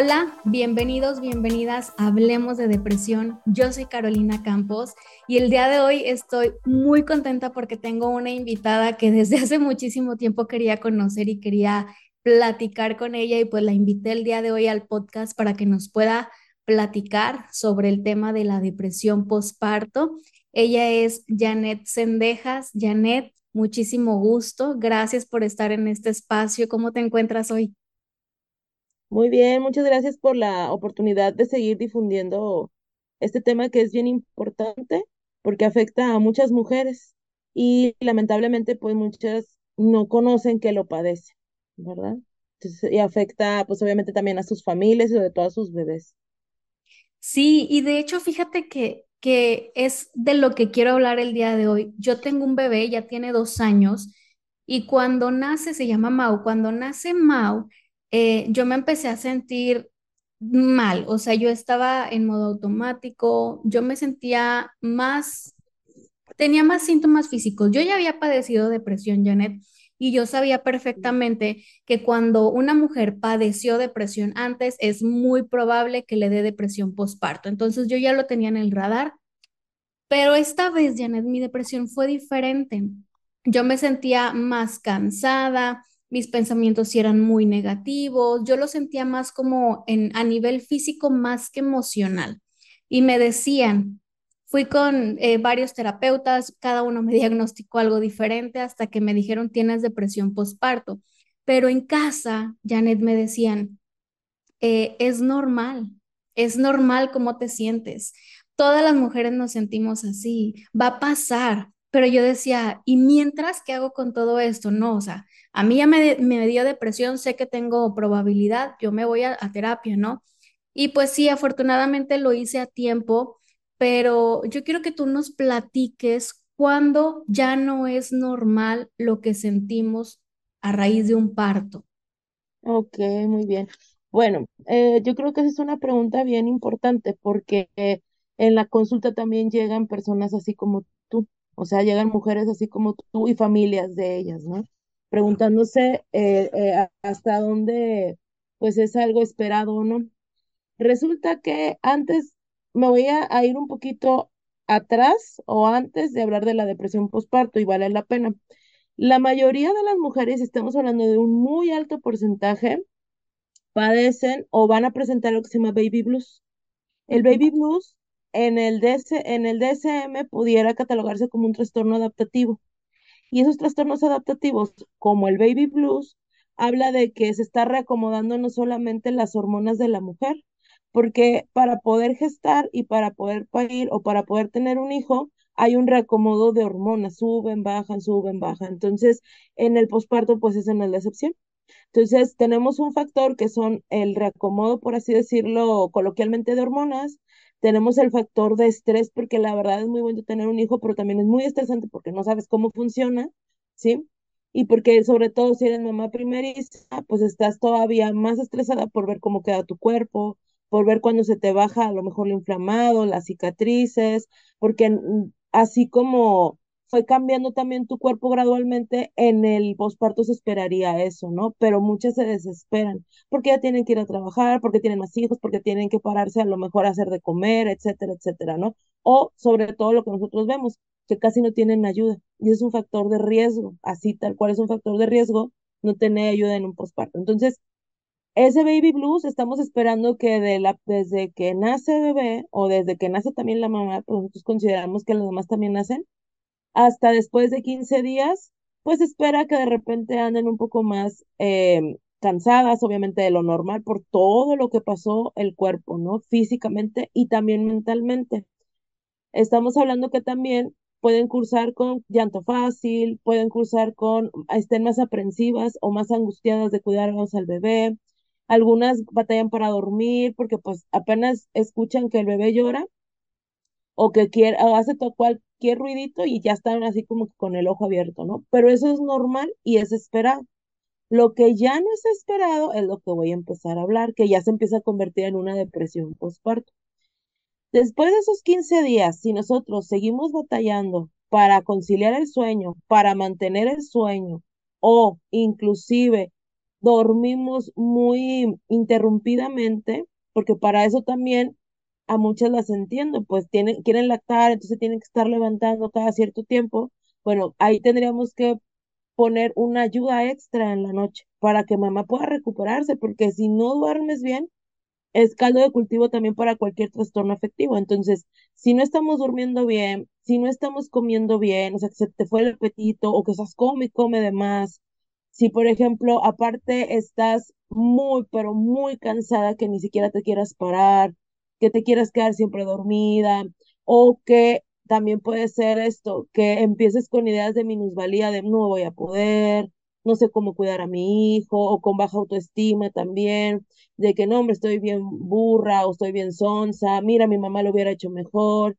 Hola, bienvenidos, bienvenidas Hablemos de Depresión. Yo soy Carolina Campos y el día de hoy estoy muy contenta porque tengo una invitada que desde hace muchísimo tiempo quería conocer y quería platicar con ella y pues la invité el día de hoy al podcast para que nos pueda platicar sobre el tema de la depresión postparto. Ella es Janet Sendejas. Janet, muchísimo gusto. Gracias por estar en este espacio. ¿Cómo te encuentras hoy? Muy bien, muchas gracias por la oportunidad de seguir difundiendo este tema que es bien importante porque afecta a muchas mujeres y lamentablemente pues muchas no conocen que lo padecen, ¿verdad? Y afecta pues obviamente también a sus familias y sobre todo a sus bebés. Sí, y de hecho fíjate que, que es de lo que quiero hablar el día de hoy. Yo tengo un bebé, ya tiene dos años y cuando nace, se llama Mau, cuando nace Mau, eh, yo me empecé a sentir mal, o sea, yo estaba en modo automático, yo me sentía más, tenía más síntomas físicos. Yo ya había padecido depresión, Janet, y yo sabía perfectamente que cuando una mujer padeció depresión antes, es muy probable que le dé depresión postparto. Entonces yo ya lo tenía en el radar, pero esta vez, Janet, mi depresión fue diferente. Yo me sentía más cansada, mis pensamientos eran muy negativos, yo lo sentía más como en, a nivel físico más que emocional. Y me decían, fui con eh, varios terapeutas, cada uno me diagnosticó algo diferente hasta que me dijeron tienes depresión postparto. Pero en casa, Janet, me decían, eh, es normal, es normal cómo te sientes. Todas las mujeres nos sentimos así, va a pasar. Pero yo decía, ¿y mientras qué hago con todo esto? No, o sea, a mí ya me, me dio depresión, sé que tengo probabilidad, yo me voy a, a terapia, ¿no? Y pues sí, afortunadamente lo hice a tiempo, pero yo quiero que tú nos platiques cuándo ya no es normal lo que sentimos a raíz de un parto. Ok, muy bien. Bueno, eh, yo creo que esa es una pregunta bien importante porque eh, en la consulta también llegan personas así como tú, o sea, llegan mujeres así como tú y familias de ellas, ¿no? Preguntándose eh, eh, hasta dónde pues es algo esperado o no. Resulta que antes me voy a, a ir un poquito atrás o antes de hablar de la depresión postparto y vale la pena. La mayoría de las mujeres, estamos hablando de un muy alto porcentaje, padecen o van a presentar lo que se llama baby blues. El baby blues en el en el DSM pudiera catalogarse como un trastorno adaptativo. Y esos trastornos adaptativos, como el baby blues, habla de que se está reacomodando no solamente las hormonas de la mujer, porque para poder gestar y para poder parir o para poder tener un hijo, hay un reacomodo de hormonas, suben, bajan, suben, bajan. Entonces, en el posparto, pues es la excepción. Entonces, tenemos un factor que son el reacomodo, por así decirlo, coloquialmente de hormonas. Tenemos el factor de estrés, porque la verdad es muy bueno tener un hijo, pero también es muy estresante porque no sabes cómo funciona, ¿sí? Y porque sobre todo si eres mamá primeriza, pues estás todavía más estresada por ver cómo queda tu cuerpo, por ver cuando se te baja a lo mejor lo inflamado, las cicatrices, porque mm, así como fue cambiando también tu cuerpo gradualmente, en el posparto se esperaría eso, ¿no? Pero muchas se desesperan porque ya tienen que ir a trabajar, porque tienen más hijos, porque tienen que pararse a lo mejor a hacer de comer, etcétera, etcétera, ¿no? O sobre todo lo que nosotros vemos, que casi no tienen ayuda y es un factor de riesgo, así tal cual es un factor de riesgo no tener ayuda en un posparto. Entonces, ese baby blues estamos esperando que de la, desde que nace bebé o desde que nace también la mamá, pues nosotros consideramos que las mamás también nacen, hasta después de 15 días, pues espera que de repente anden un poco más eh, cansadas, obviamente de lo normal, por todo lo que pasó el cuerpo, ¿no? Físicamente y también mentalmente. Estamos hablando que también pueden cursar con llanto fácil, pueden cursar con, estén más aprensivas o más angustiadas de cuidarnos al bebé. Algunas batallan para dormir porque pues apenas escuchan que el bebé llora o que quiere, o hace cualquier ruidito y ya están así como con el ojo abierto, ¿no? Pero eso es normal y es esperado. Lo que ya no es esperado es lo que voy a empezar a hablar, que ya se empieza a convertir en una depresión postparto. Después de esos 15 días, si nosotros seguimos batallando para conciliar el sueño, para mantener el sueño o inclusive dormimos muy interrumpidamente, porque para eso también a muchas las entiendo, pues tienen, quieren lactar, entonces tienen que estar levantando cada cierto tiempo. Bueno, ahí tendríamos que poner una ayuda extra en la noche para que mamá pueda recuperarse, porque si no duermes bien, es caldo de cultivo también para cualquier trastorno afectivo. Entonces, si no estamos durmiendo bien, si no estamos comiendo bien, o sea, que se te fue el apetito o que estás come y come de más, si por ejemplo, aparte estás muy, pero muy cansada que ni siquiera te quieras parar, que te quieras quedar siempre dormida, o que también puede ser esto, que empieces con ideas de minusvalía, de no voy a poder, no sé cómo cuidar a mi hijo, o con baja autoestima también, de que no, hombre, estoy bien burra o estoy bien sonsa, mira, mi mamá lo hubiera hecho mejor.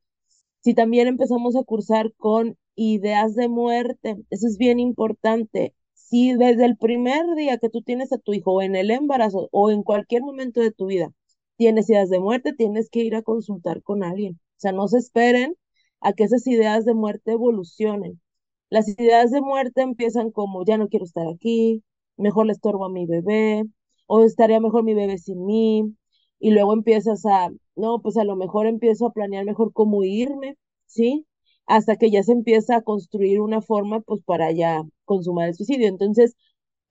Si también empezamos a cursar con ideas de muerte, eso es bien importante. Si desde el primer día que tú tienes a tu hijo, en el embarazo, o en cualquier momento de tu vida, tienes ideas de muerte, tienes que ir a consultar con alguien. O sea, no se esperen a que esas ideas de muerte evolucionen. Las ideas de muerte empiezan como, ya no quiero estar aquí, mejor le estorbo a mi bebé, o estaría mejor mi bebé sin mí, y luego empiezas a, no, pues a lo mejor empiezo a planear mejor cómo irme, ¿sí? Hasta que ya se empieza a construir una forma, pues para ya consumar el suicidio. Entonces,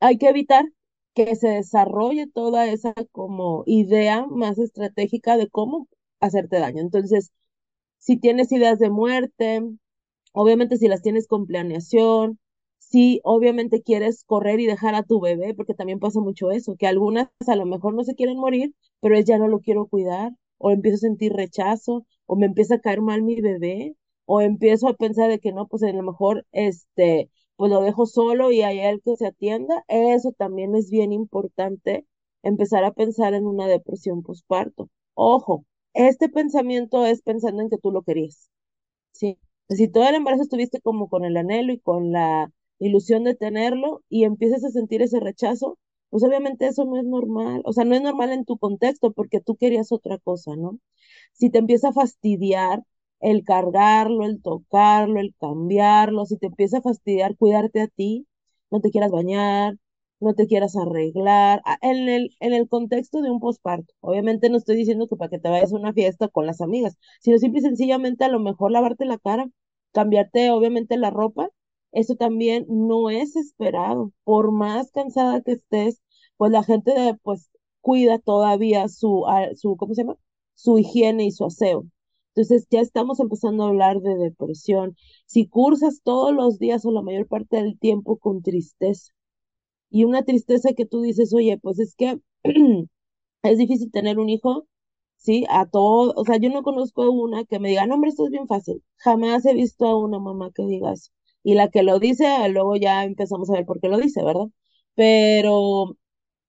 hay que evitar que se desarrolle toda esa como idea más estratégica de cómo hacerte daño. Entonces, si tienes ideas de muerte, obviamente si las tienes con planeación, si obviamente quieres correr y dejar a tu bebé, porque también pasa mucho eso, que algunas a lo mejor no se quieren morir, pero es ya no lo quiero cuidar, o empiezo a sentir rechazo, o me empieza a caer mal mi bebé, o empiezo a pensar de que no, pues a lo mejor este, pues lo dejo solo y hay el que se atienda. Eso también es bien importante, empezar a pensar en una depresión postparto. Ojo, este pensamiento es pensando en que tú lo querías, ¿sí? Si todo el embarazo estuviste como con el anhelo y con la ilusión de tenerlo y empiezas a sentir ese rechazo, pues obviamente eso no es normal, o sea, no es normal en tu contexto porque tú querías otra cosa, ¿no? Si te empieza a fastidiar el cargarlo, el tocarlo, el cambiarlo, si te empieza a fastidiar cuidarte a ti, no te quieras bañar, no te quieras arreglar, ah, en el, en el contexto de un posparto. Obviamente no estoy diciendo que para que te vayas a una fiesta con las amigas, sino simple y sencillamente a lo mejor lavarte la cara, cambiarte obviamente la ropa, eso también no es esperado. Por más cansada que estés, pues la gente pues cuida todavía su, ah, su, ¿cómo se llama? Su higiene y su aseo. Entonces ya estamos empezando a hablar de depresión. Si cursas todos los días o la mayor parte del tiempo con tristeza y una tristeza que tú dices, oye, pues es que es difícil tener un hijo, ¿sí? A todo, o sea, yo no conozco una que me diga, no, hombre, esto es bien fácil. Jamás he visto a una mamá que diga eso. Y la que lo dice, luego ya empezamos a ver por qué lo dice, ¿verdad? Pero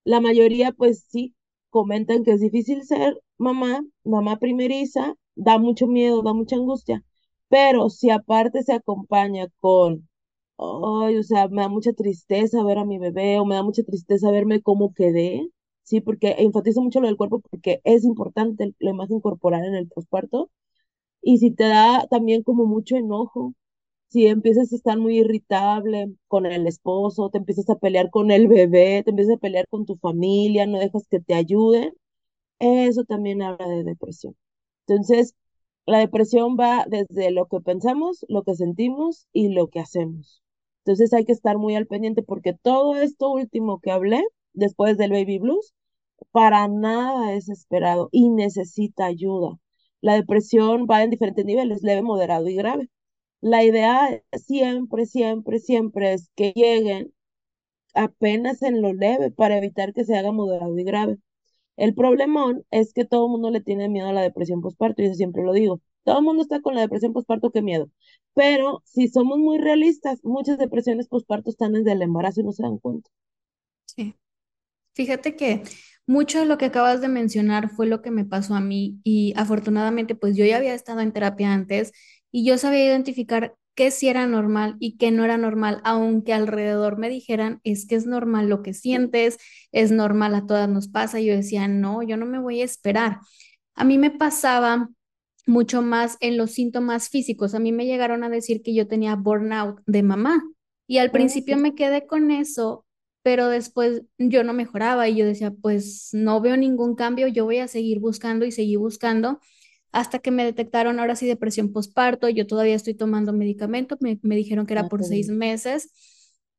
la mayoría, pues sí, comentan que es difícil ser mamá, mamá primeriza, da mucho miedo, da mucha angustia, pero si aparte se acompaña con, ay, o sea, me da mucha tristeza ver a mi bebé o me da mucha tristeza verme cómo quedé, sí, porque enfatizo mucho lo del cuerpo porque es importante la imagen corporal en el posparto, y si te da también como mucho enojo, si empiezas a estar muy irritable con el esposo, te empiezas a pelear con el bebé, te empiezas a pelear con tu familia, no dejas que te ayuden, eso también habla de depresión. Entonces, la depresión va desde lo que pensamos, lo que sentimos y lo que hacemos. Entonces hay que estar muy al pendiente porque todo esto último que hablé, después del baby blues, para nada es esperado y necesita ayuda. La depresión va en diferentes niveles, leve, moderado y grave. La idea siempre, siempre, siempre es que lleguen apenas en lo leve para evitar que se haga moderado y grave. El problemón es que todo el mundo le tiene miedo a la depresión postparto, y eso siempre lo digo. Todo el mundo está con la depresión postparto, qué miedo. Pero si somos muy realistas, muchas depresiones postparto están desde el embarazo y no se dan cuenta. Sí. Fíjate que mucho de lo que acabas de mencionar fue lo que me pasó a mí y afortunadamente pues yo ya había estado en terapia antes y yo sabía identificar qué sí era normal y qué no era normal, aunque alrededor me dijeran, es que es normal lo que sientes, es normal, a todas nos pasa. Y yo decía, no, yo no me voy a esperar. A mí me pasaba mucho más en los síntomas físicos. A mí me llegaron a decir que yo tenía burnout de mamá y al Ah, principio sí. me quedé con eso pero después yo no mejoraba y yo decía, pues no veo ningún cambio, yo voy a seguir buscando y seguir buscando hasta que me detectaron ahora sí depresión postparto, yo todavía estoy tomando medicamento, me, me dijeron que era Ah, por seis bien. meses.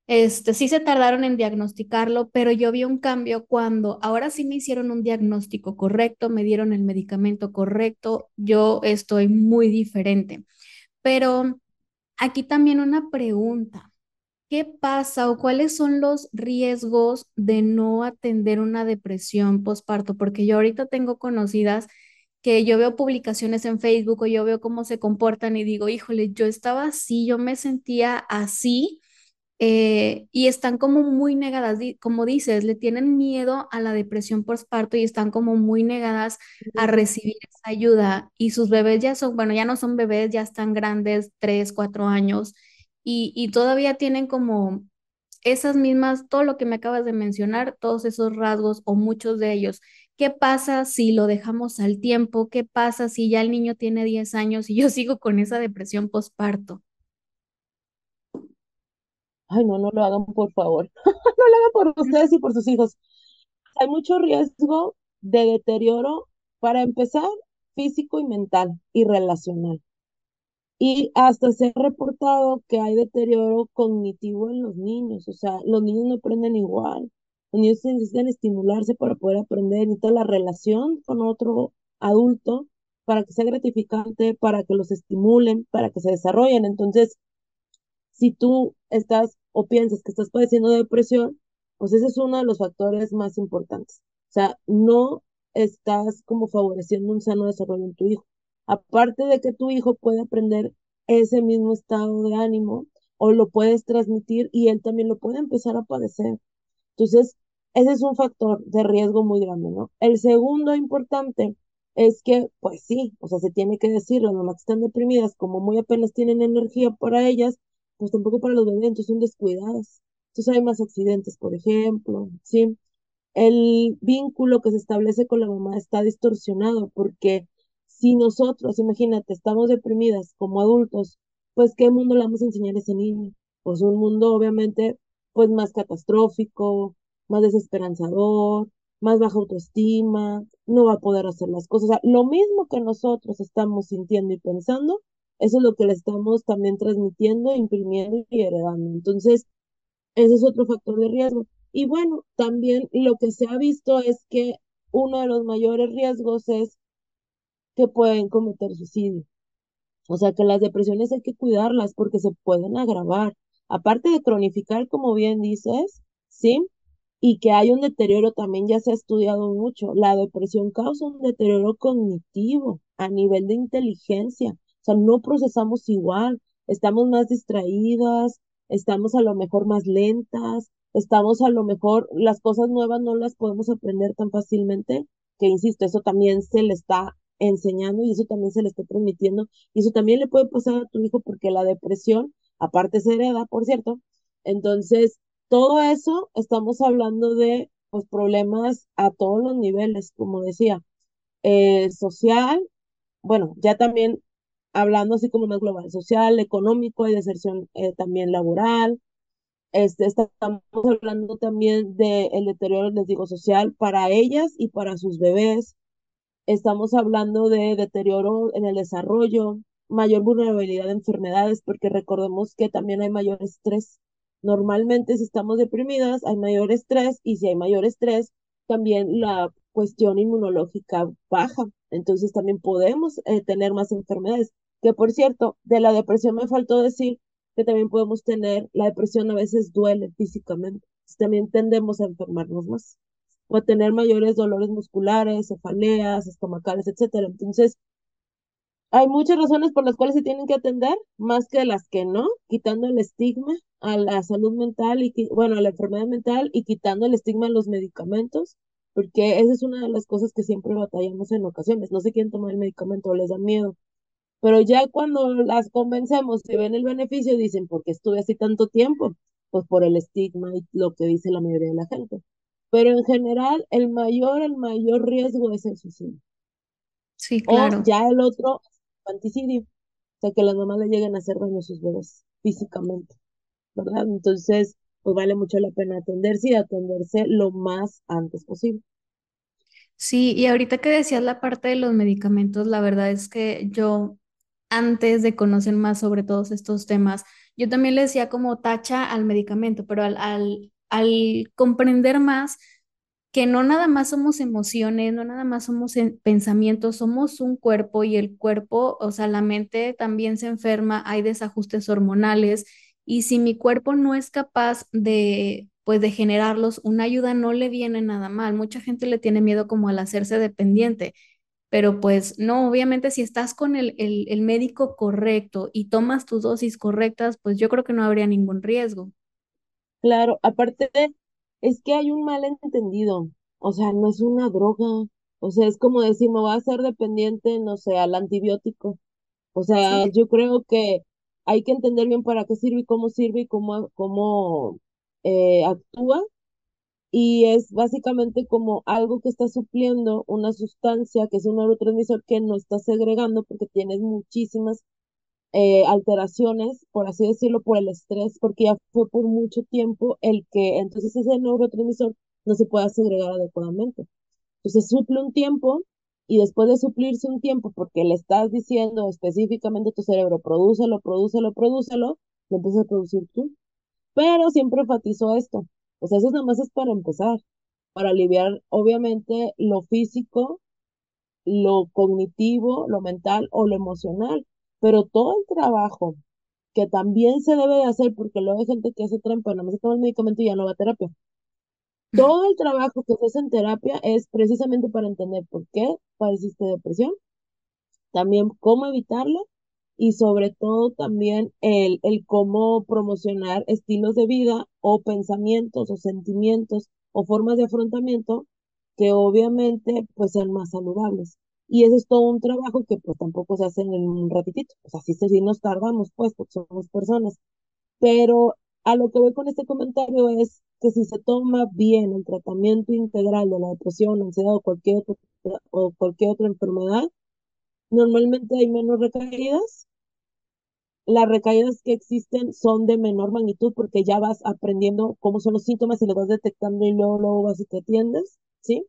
Este, sí se tardaron en diagnosticarlo, pero yo vi un cambio cuando ahora sí me hicieron un diagnóstico correcto, me dieron el medicamento correcto, yo estoy muy diferente. Pero aquí también una pregunta. ¿Qué pasa o cuáles son los riesgos de no atender una depresión postparto? Porque yo ahorita tengo conocidas que yo veo publicaciones en Facebook o yo veo cómo se comportan y digo, híjole, yo estaba así, yo me sentía así eh, y están como muy negadas, como dices, le tienen miedo a la depresión postparto y están como muy negadas a recibir esa ayuda y sus bebés ya son, bueno, ya no son bebés, ya están grandes, tres, cuatro años y, y todavía tienen como esas mismas, todo lo que me acabas de mencionar, todos esos rasgos o muchos de ellos. ¿Qué pasa si lo dejamos al tiempo? ¿Qué pasa si ya el niño tiene 10 años y yo sigo con esa depresión postparto? Ay, no, no lo hagan, por favor. No lo hagan por ustedes y por sus hijos. Hay mucho riesgo de deterioro, para empezar, físico y mental y relacional. Y hasta se ha reportado que hay deterioro cognitivo en los niños, o sea, los niños no aprenden igual. Los niños necesitan estimularse para poder aprender, necesitan la relación con otro adulto para que sea gratificante, para que los estimulen, para que se desarrollen. Entonces, si tú estás o piensas que estás padeciendo de depresión, pues ese es uno de los factores más importantes. O sea, no estás como favoreciendo un sano desarrollo en tu hijo. Aparte de que tu hijo puede aprender ese mismo estado de ánimo o lo puedes transmitir y él también lo puede empezar a padecer. Entonces, ese es un factor de riesgo muy grande, ¿no? El segundo importante es que, pues sí, o sea, se tiene que decir, las mamás están deprimidas, como muy apenas tienen energía para ellas, pues tampoco para los bebés, entonces son descuidadas. Entonces hay más accidentes, por ejemplo, ¿sí? El vínculo que se establece con la mamá está distorsionado porque si nosotros, imagínate, estamos deprimidas como adultos, pues ¿qué mundo le vamos a enseñar a ese niño? Pues un mundo obviamente pues más catastrófico, más desesperanzador, más baja autoestima, no va a poder hacer las cosas. O sea, lo mismo que nosotros estamos sintiendo y pensando, eso es lo que le estamos también transmitiendo, imprimiendo y heredando. Entonces, ese es otro factor de riesgo. Y bueno, también lo que se ha visto es que uno de los mayores riesgos es que pueden cometer suicidio. O sea que las depresiones hay que cuidarlas porque se pueden agravar. Aparte de cronificar, como bien dices, ¿sí? Y que hay un deterioro, también ya se ha estudiado mucho. La depresión causa un deterioro cognitivo a nivel de inteligencia. O sea, no procesamos igual, estamos más distraídas, estamos a lo mejor más lentas, estamos a lo mejor, las cosas nuevas no las podemos aprender tan fácilmente, que insisto, eso también se le está enseñando y eso también se le está transmitiendo y eso también le puede pasar a tu hijo porque la depresión, aparte se hereda, por cierto. Entonces, todo eso estamos hablando de pues, problemas a todos los niveles, como decía, eh, social, bueno, ya también hablando así como más global, social, económico y deserción eh, también laboral. Este, estamos hablando también del deterioro, les digo, social para ellas y para sus bebés Estamos hablando de deterioro en el desarrollo, mayor vulnerabilidad a enfermedades, porque recordemos que también hay mayor estrés. Normalmente si estamos deprimidas hay mayor estrés y si hay mayor estrés, también la cuestión inmunológica baja. Entonces también podemos eh, tener más enfermedades. Que por cierto, de la depresión me faltó decir que también podemos tener, la depresión a veces duele físicamente. También tendemos a enfermarnos más o a tener mayores dolores musculares, cefaleas, estomacales, etcétera. Entonces, hay muchas razones por las cuales se tienen que atender, más que las que no, quitando el estigma a la salud mental y, bueno, a la enfermedad mental y quitando el estigma a los medicamentos, porque esa es una de las cosas que siempre batallamos en ocasiones. No se quieren tomar el medicamento, les da miedo. Pero ya cuando las convencemos y ven el beneficio, dicen, ¿por qué estuve así tanto tiempo? Pues por el estigma y lo que dice la mayoría de la gente. Pero en general, el mayor, el mayor riesgo es el suicidio. Sí, O claro. ya el otro, infanticidio. O sea, que las mamás le lleguen a hacer daño a sus bebés físicamente, ¿verdad? Entonces, pues vale mucho la pena atenderse y atenderse lo más antes posible. Sí, y ahorita que decías la parte de los medicamentos, la verdad es que yo, antes de conocer más sobre todos estos temas, yo también le decía como tacha al medicamento, pero al, al, al comprender más que no nada más somos emociones, no nada más somos en- pensamientos, somos un cuerpo y el cuerpo, o sea, la mente también se enferma, hay desajustes hormonales y si mi cuerpo no es capaz de, pues, de generarlos, una ayuda no le viene nada mal. Mucha gente le tiene miedo como al hacerse dependiente, pero pues no, obviamente si estás con el, el, el médico correcto y tomas tus dosis correctas, pues yo creo que no habría ningún riesgo. Claro, aparte de, es que hay un malentendido, o sea, no es una droga, o sea, es como decir, me voy a hacer dependiente, no sé, al antibiótico. O sea, Sí. yo creo que hay que entender bien para qué sirve y cómo sirve y cómo, cómo eh, actúa. Y es básicamente como algo que está supliendo una sustancia que es un neurotransmisor que no está segregando porque tienes muchísimas eh, alteraciones, por así decirlo, por el estrés, porque ya fue por mucho tiempo el que entonces ese neurotransmisor no se pueda segregar adecuadamente. Entonces suple un tiempo y después de suplirse un tiempo, porque le estás diciendo específicamente a tu cerebro, prodúcelo, prodúcelo, prodúcelo, lo empiezas a producir tú. Pero siempre enfatizó esto. O sea, eso nada más es para empezar, para aliviar obviamente lo físico, lo cognitivo, lo mental o lo emocional. Pero todo el trabajo que también se debe de hacer, porque luego hay gente que hace trampa, nada más se toma el medicamento y ya no va a terapia. Todo el trabajo que se hace en terapia es precisamente para entender por qué padeciste depresión, también cómo evitarlo y sobre todo también el, el cómo promocionar estilos de vida o pensamientos o sentimientos o formas de afrontamiento que obviamente pues sean más saludables. Y ese es todo un trabajo que pues tampoco se hace en un ratitito, pues así sí nos tardamos pues porque somos personas. Pero a lo que voy con este comentario es que si se toma bien el tratamiento integral de la depresión, ansiedad o cualquier otra, o cualquier otra enfermedad, normalmente hay menos recaídas. Las recaídas que existen son de menor magnitud porque ya vas aprendiendo cómo son los síntomas y los vas detectando y luego, luego vas y te atiendes, ¿sí?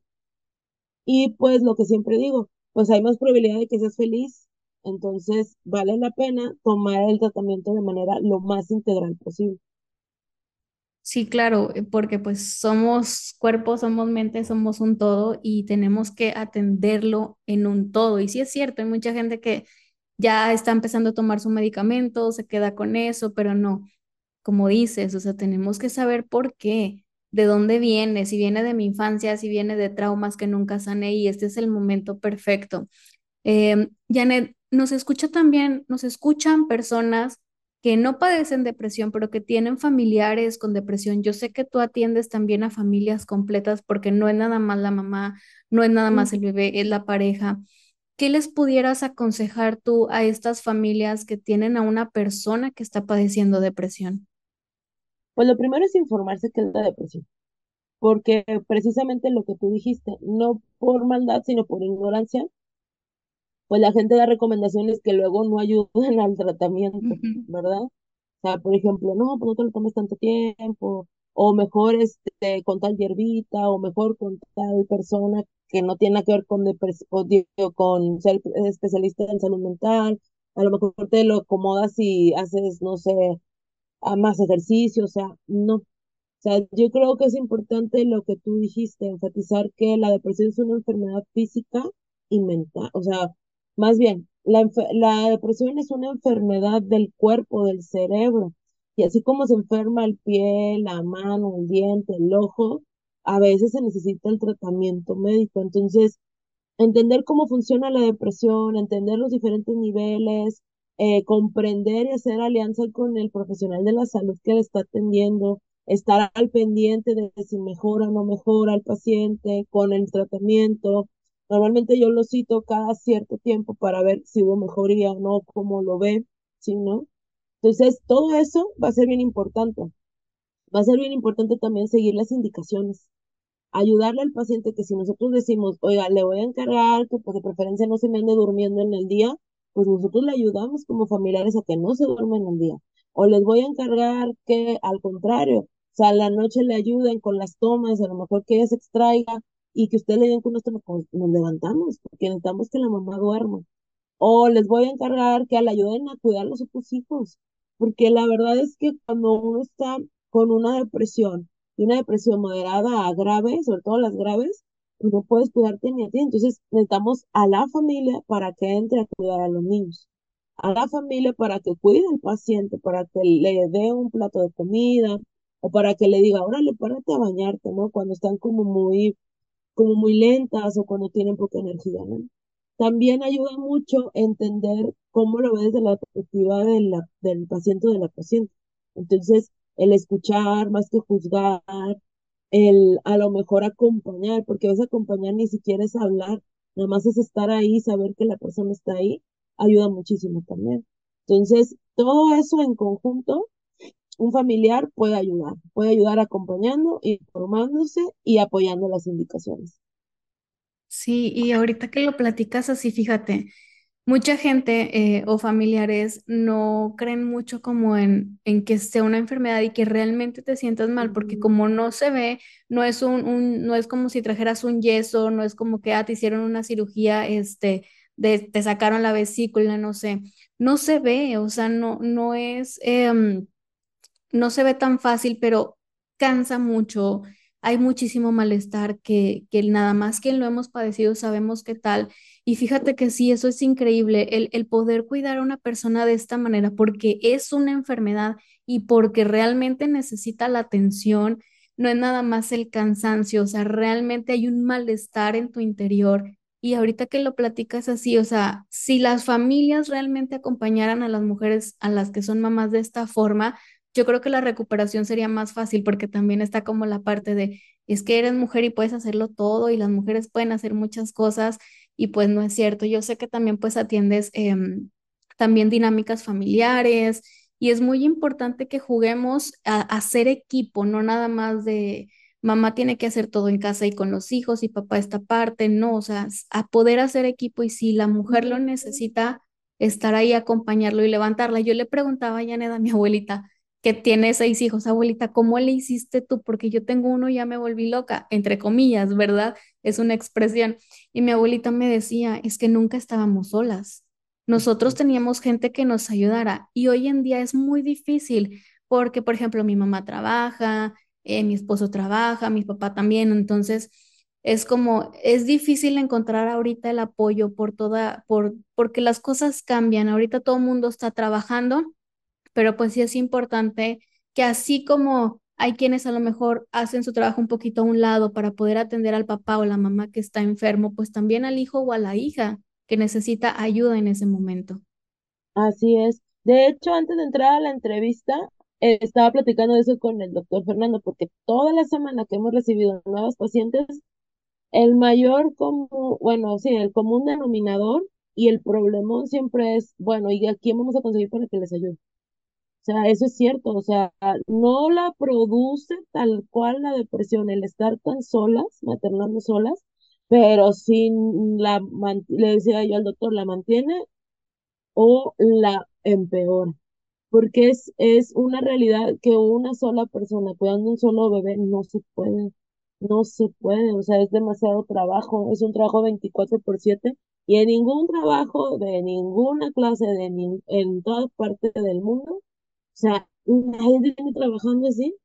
Y pues lo que siempre digo, pues hay más probabilidad de que seas feliz, entonces vale la pena tomar el tratamiento de manera lo más integral posible. Sí, claro, eh, porque pues somos cuerpo, somos mente, somos un todo y tenemos que atenderlo en un todo. Y sí es cierto, hay mucha gente que ya está empezando a tomar su medicamento, se queda con eso, pero no, como dices, o sea, tenemos que saber por qué, de dónde viene, si viene de mi infancia, si viene de traumas que nunca sané y este es el momento perfecto. Eh, Janet, nos escucha también, nos escuchan personas que no padecen depresión, pero que tienen familiares con depresión. Yo sé que tú atiendes también a familias completas porque no es nada más la mamá, no es nada más el bebé, es la pareja. ¿Qué les pudieras aconsejar tú a estas familias que tienen a una persona que está padeciendo depresión? Pues lo primero es informarse qué es la depresión, porque precisamente lo que tú dijiste, no por maldad, sino por ignorancia, pues la gente da recomendaciones que luego no ayudan al tratamiento. ¿verdad? O sea, por ejemplo, no, pues no te lo tomes tanto tiempo, o mejor este, con tal hierbita, o mejor con tal persona que no tiene nada que ver con, digo, con ser especialista en salud mental, a lo mejor te lo acomodas y haces, no sé, a más ejercicio, o sea, no. O sea, yo creo que es importante lo que tú dijiste, enfatizar que la depresión es una enfermedad física y mental. O sea, más bien, la, la depresión es una enfermedad del cuerpo, del cerebro. Y así como se enferma el pie, la mano, el diente, el ojo, a veces se necesita el tratamiento médico. Entonces, entender cómo funciona la depresión, entender los diferentes niveles, eh, comprender y hacer alianza con el profesional de la salud que le está atendiendo, estar al pendiente de si mejora o no mejora el paciente con el tratamiento. Normalmente yo lo cito cada cierto tiempo para ver si hubo mejoría o no, cómo lo ve, si no. Entonces, todo eso va a ser bien importante. Va a ser bien importante también seguir las indicaciones ayudarle al paciente que si nosotros decimos, oiga, le voy a encargar que pues de preferencia no se me ande durmiendo en el día, pues nosotros le ayudamos como familiares a que no se duermen en el día. O les voy a encargar que al contrario, O sea, a la noche le ayuden con las tomas, a lo mejor que ella se extraiga y que usted le den con tomas, pues, nos levantamos, porque necesitamos que la mamá duerma. O les voy a encargar que la ayuden a cuidar a los otros hijos, porque la verdad es que cuando uno está con una depresión, y una depresión moderada a grave, sobre todo las graves, no puedes cuidarte ni a ti. Entonces necesitamos a la familia para que entre a cuidar a los niños, a la familia para que cuide al paciente, para que le dé un plato de comida, o para que le diga, órale, párate a bañarte, ¿no? Cuando están como muy, como muy lentas o cuando tienen poca energía, ¿no? También ayuda mucho entender cómo lo ves desde la perspectiva del paciente o de la paciente. Entonces, el escuchar más que juzgar, el a lo mejor acompañar, porque a veces acompañar ni siquiera es hablar, nada más es estar ahí, saber que la persona está ahí, ayuda muchísimo también. Entonces, todo eso en conjunto, un familiar puede ayudar, puede ayudar acompañando, informándose y apoyando las indicaciones. Sí, y ahorita que lo platicas así, fíjate, mucha gente eh, o familiares no creen mucho como en, en que sea una enfermedad y que realmente te sientas mal, porque como no se ve, no es un, un- no es como si trajeras un yeso, no es como que ah, te hicieron una cirugía, este, de, te sacaron la vesícula, no sé, no se ve, o sea, no, no es, em, no se ve tan fácil, pero cansa mucho. Hay muchísimo malestar que, que nada más que lo hemos padecido sabemos qué tal. Y fíjate que sí, eso es increíble, el, el poder cuidar a una persona de esta manera, porque es una enfermedad y porque realmente necesita la atención, no es nada más el cansancio, o sea, realmente hay un malestar en tu interior. Y ahorita que lo platicas así, o sea, si las familias realmente acompañaran a las mujeres, a las que son mamás de esta forma, yo creo que la recuperación sería más fácil porque también está como la parte de, es que eres mujer y puedes hacerlo todo y las mujeres pueden hacer muchas cosas y pues no es cierto. Yo sé que también pues atiendes em, también dinámicas familiares y es muy importante que juguemos a, a ser equipo, no nada más de mamá tiene que hacer todo en casa y con los hijos y papá esta parte, no, o sea, a poder hacer equipo y si la mujer lo necesita, estar ahí, acompañarlo y levantarla. Yo le preguntaba a Yaneda, a mi abuelita, que tiene seis hijos, abuelita, ¿cómo le hiciste tú? Porque yo tengo uno y ya me volví loca, entre comillas, ¿verdad? Es una expresión. Y mi abuelita me decía, es que nunca estábamos solas. Nosotros teníamos gente que nos ayudara y hoy en día es muy difícil porque, por ejemplo, mi mamá trabaja, eh, mi esposo trabaja, mi papá también, entonces es como, es difícil encontrar ahorita el apoyo por toda, por, porque las cosas cambian. Ahorita todo el mundo está trabajando pero pues sí es importante que así como hay quienes a lo mejor hacen su trabajo un poquito a un lado para poder atender al papá o la mamá que está enfermo, pues también al hijo o a la hija que necesita ayuda en ese momento. Así es. De hecho, antes de entrar a la entrevista, eh, estaba platicando de eso con el doctor Fernando, porque toda la semana que hemos recibido nuevos pacientes, el mayor como, bueno, sí, el común denominador y el problemón siempre es, bueno, ¿y a quién vamos a conseguir para que les ayude? O sea, eso es cierto, o sea, no la produce tal cual la depresión, el estar tan solas, maternando solas, pero sin la, le decía yo al doctor, la mantiene o la empeora, porque es, es una realidad que una sola persona cuidando un solo bebé no se puede, no se puede, o sea, es demasiado trabajo, es un trabajo 24 por 7 y en ningún trabajo de ninguna clase de nin- en todas partes del mundo, sea, nadie viene trabajando así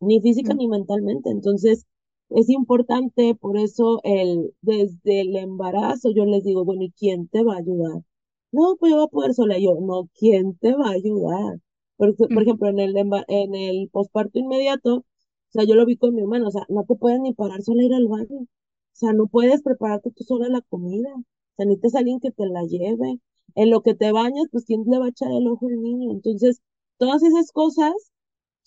ni física ni mentalmente. Entonces, es importante, por eso, el, desde el embarazo, yo les digo, bueno, ¿y quién te va a ayudar? No, pues yo voy a poder sola. Yo, no, ¿quién te va a ayudar? Por Mm. ejemplo, en el, en el posparto inmediato, o sea, yo lo vi con mi hermano, o sea, no te puedes ni parar sola a ir al baño. O sea, no puedes prepararte tú sola la comida. O sea, necesitas a alguien que te la lleve. En lo que te bañas, pues, ¿quién le va a echar el ojo al niño? Entonces, todas esas cosas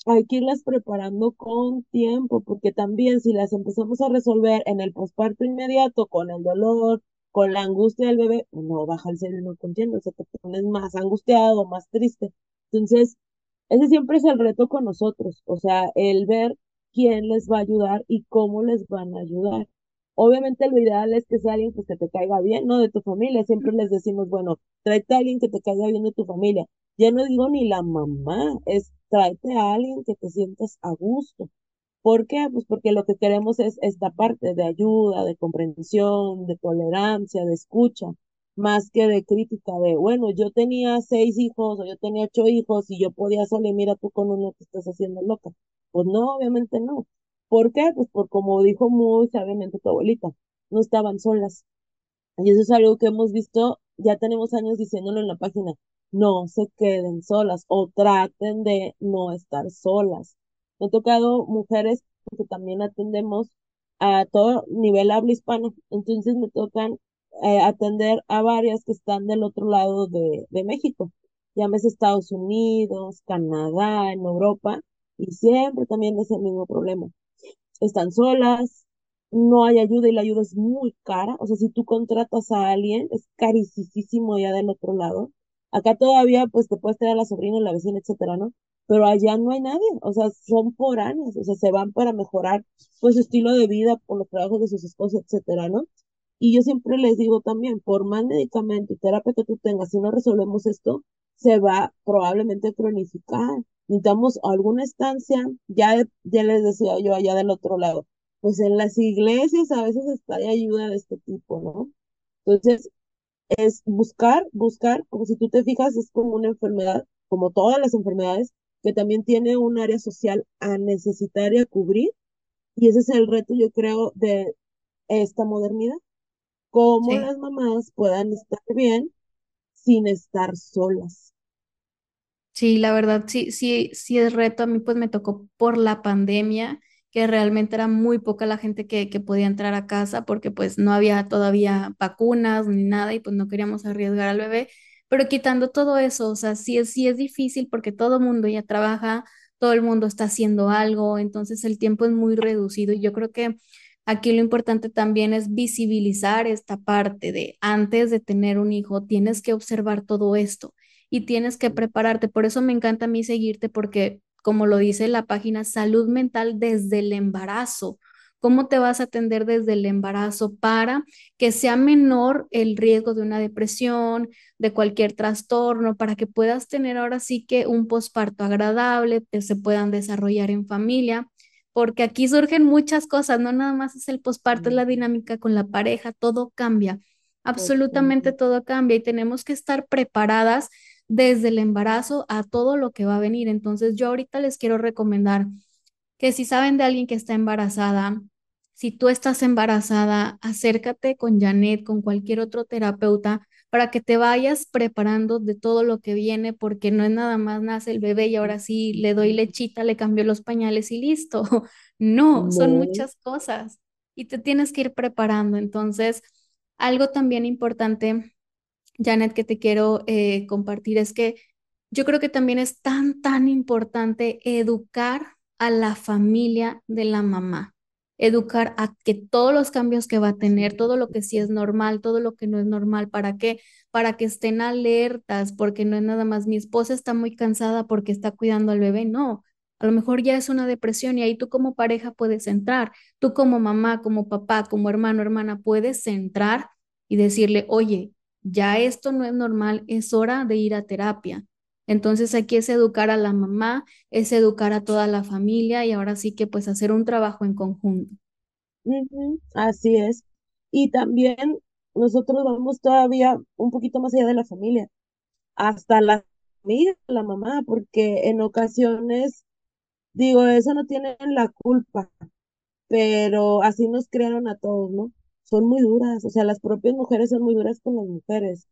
hay que irlas preparando con tiempo, porque también si las empezamos a resolver en el posparto inmediato, con el dolor, con la angustia del bebé, pues no baja el cerebro, no contiendo, o sea, te pones más angustiado, más triste. Entonces, ese siempre es el reto con nosotros, o sea, el ver quién les va a ayudar y cómo les van a ayudar. Obviamente lo ideal es que sea alguien pues, que te caiga bien, ¿no? De tu familia. Siempre les decimos, bueno, tráete a alguien que te caiga bien de tu familia. Ya no digo ni la mamá, es tráete a alguien que te sientas a gusto. ¿Por qué? Pues porque lo que queremos es esta parte de ayuda, de comprensión, de tolerancia, de escucha, más que de crítica de, bueno, yo tenía seis hijos o yo tenía ocho hijos y yo podía solo y mira tú con uno que estás haciendo loca. Pues no, obviamente no. ¿Por qué? Pues por como dijo muy sabiamente tu abuelita, no estaban solas. Y eso es algo que hemos visto, ya tenemos años diciéndolo en la página, no se queden solas o traten de no estar solas. Me he tocado mujeres que también atendemos a todo nivel habla hispano, entonces me tocan eh, atender a varias que están del otro lado de, de México, llámese Estados Unidos, Canadá, en Europa, y siempre también es el mismo problema. Están solas, no hay ayuda y la ayuda es muy cara. O sea, si tú contratas a alguien, es carísimo ya del otro lado. Acá todavía, pues te puedes tener a la sobrina, la vecina, etcétera, ¿no? Pero allá no hay nadie. O sea, son por años. O sea, se van para mejorar, pues, su estilo de vida por los trabajos de sus esposos, etcétera, ¿no? Y yo siempre les digo también, por más medicamento y terapia que tú tengas, si no resolvemos esto, se va probablemente a cronificar. Necesitamos alguna estancia, ya, ya les decía yo allá del otro lado pues en las iglesias a veces está hay ayuda de este tipo, ¿no? Entonces, es buscar, buscar, como si tú te fijas, es como una enfermedad, como todas las enfermedades, que también tiene un área social a necesitar y a cubrir, y ese es el reto, yo creo, de esta modernidad, cómo Sí. las mamás puedan estar bien sin estar solas. Sí, la verdad, sí, sí, sí es reto. A mí pues me tocó por la pandemia, que realmente era muy poca la gente que, que podía entrar a casa porque pues no había todavía vacunas ni nada y pues no queríamos arriesgar al bebé. Pero quitando todo eso, o sea, sí sí es difícil porque todo el mundo ya trabaja, todo el mundo está haciendo algo, entonces el tiempo es muy reducido y yo creo que aquí lo importante también es visibilizar esta parte de antes de tener un hijo, tienes que observar todo esto y tienes que prepararte. Por eso me encanta a mí seguirte porque, como lo dice la página, salud mental desde el embarazo. ¿Cómo te vas a atender desde el embarazo para que sea menor el riesgo de una depresión, de cualquier trastorno, para que puedas tener ahora sí que un posparto agradable, que se puedan desarrollar en familia? Porque aquí surgen muchas cosas, no nada más es el posparto, es la dinámica con la pareja, todo cambia, absolutamente todo cambia y tenemos que estar preparadas desde el embarazo a todo lo que va a venir. Entonces, yo ahorita les quiero recomendar que si saben de alguien que está embarazada, si tú estás embarazada, acércate con Janet, con cualquier otro terapeuta, para que te vayas preparando de todo lo que viene, porque no es nada más nace el bebé y ahora sí le doy lechita, le cambio los pañales y listo. No, son muchas cosas y te tienes que ir preparando. Entonces, algo también importante Janet, que te quiero eh, compartir es que yo creo que también es tan, tan importante educar a la familia de la mamá, educar a que todos los cambios que va a tener, todo lo que sí es normal, todo lo que no es normal, ¿para qué? Para que estén alertas, porque no es nada más mi esposa está muy cansada porque está cuidando al bebé, no. A lo mejor ya es una depresión y ahí tú como pareja puedes entrar, tú como mamá, como papá, como hermano, hermana, puedes entrar y decirle, oye, ya esto no es normal, es hora de ir a terapia. Entonces aquí es educar a la mamá, es educar a toda la familia y ahora sí que pues hacer un trabajo en conjunto. Así es. Y también nosotros vamos todavía un poquito más allá de la familia, hasta la amiga, la mamá, porque en ocasiones, digo, eso no tienen la culpa, pero así nos crearon a todos, ¿no? Son muy duras, o sea, las propias mujeres son muy duras con las mujeres.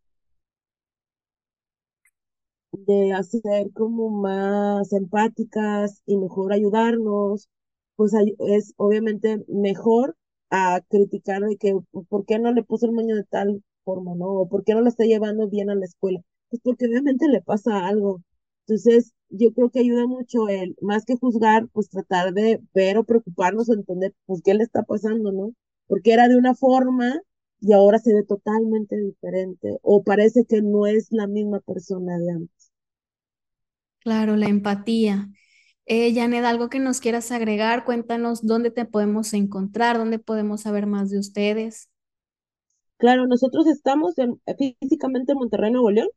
de hacer como más empáticas y mejor ayudarnos, pues es obviamente mejor a criticar de que por qué no le puso el moño de tal forma, ¿no? O por qué no lo está llevando bien a la escuela. Pues porque obviamente le pasa algo. Entonces, yo creo que ayuda mucho el, más que juzgar, pues tratar de ver o preocuparnos o entender, pues qué le está pasando, ¿no? Porque era de una forma y ahora se ve totalmente diferente o parece que no es la misma persona de antes. Claro, la empatía. Eh, Janet, algo que nos quieras agregar, cuéntanos dónde te podemos encontrar, dónde podemos saber más de ustedes. Claro, nosotros estamos en- físicamente en Monterrey, Nuevo León,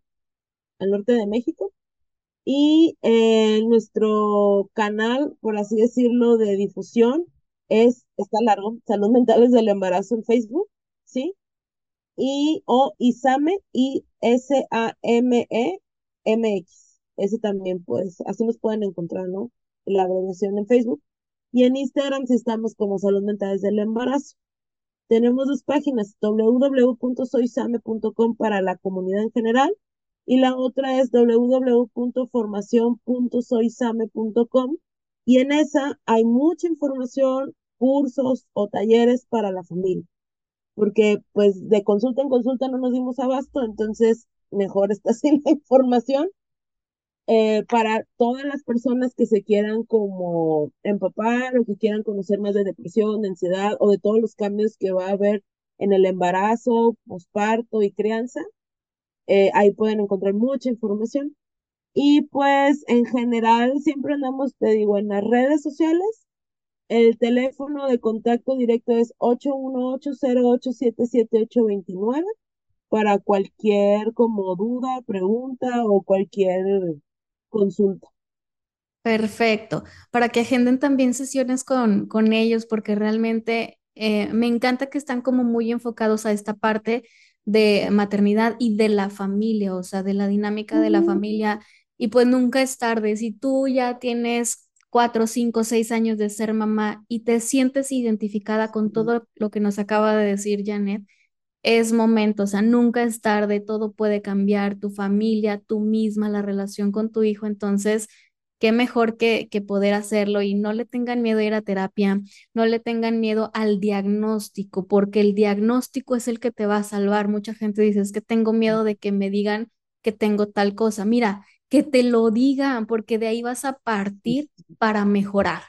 al norte de México, Y eh, nuestro canal, por así decirlo, de difusión es, está largo, Salud Mentales del Embarazo en Facebook, ¿sí? Y, o ISAME, I-S-A-M-E, M-X. Ese también, pues, así nos pueden encontrar, ¿no? La abreviación en Facebook. Y en Instagram sí estamos como Salud Mentales del Embarazo. Tenemos dos páginas, www.soysame.com para la comunidad en general y la otra es www.formación.soysame.com y en esa hay mucha información, cursos o talleres para la familia, porque pues de consulta en consulta no nos dimos abasto, entonces mejor está sin la información eh, para todas las personas que se quieran como empapar o que quieran conocer más de depresión, de ansiedad o de todos los cambios que va a haber en el embarazo, posparto y crianza. Eh, ahí pueden encontrar mucha información. Y pues en general siempre andamos, te digo, en las redes sociales. El teléfono de contacto directo es 818-0877-829 para cualquier como duda, pregunta o cualquier consulta. Perfecto. Para que agenden también sesiones con, con ellos, porque realmente eh, me encanta que están como muy enfocados a esta parte de maternidad y de la familia, o sea, de la dinámica de la familia. Y pues nunca es tarde. Si tú ya tienes cuatro, cinco, seis años de ser mamá y te sientes identificada con todo lo que nos acaba de decir Janet, es momento, o sea, nunca es tarde, todo puede cambiar, tu familia, tú misma, la relación con tu hijo, entonces, qué mejor que, que poder hacerlo y no le tengan miedo a ir a terapia, no le tengan miedo al diagnóstico, porque el diagnóstico es el que te va a salvar. Mucha gente dice, es que tengo miedo de que me digan que tengo tal cosa. Mira, que te lo digan, porque de ahí vas a partir para mejorar.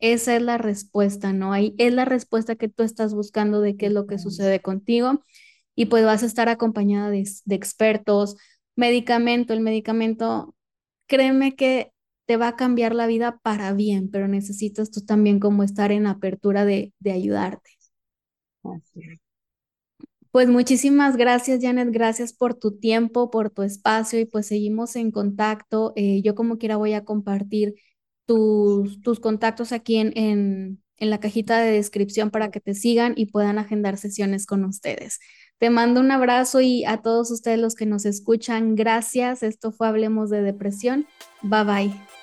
Esa es la respuesta, ¿no? Ahí es la respuesta que tú estás buscando de qué es lo que sucede contigo y pues vas a estar acompañada de, expertos, medicamento, el medicamento, créeme que te va a cambiar la vida para bien, pero necesitas tú también como estar en apertura de, ayudarte. Pues muchísimas gracias, Janet. Gracias por tu tiempo, por tu espacio y pues seguimos en contacto. Eh, yo como quiera voy a compartir tus, tus contactos aquí en, en, en la cajita de descripción para que te sigan y puedan agendar sesiones con ustedes. Te mando un abrazo y a todos ustedes los que nos escuchan, gracias. Esto fue Hablemos de Depresión. Bye bye.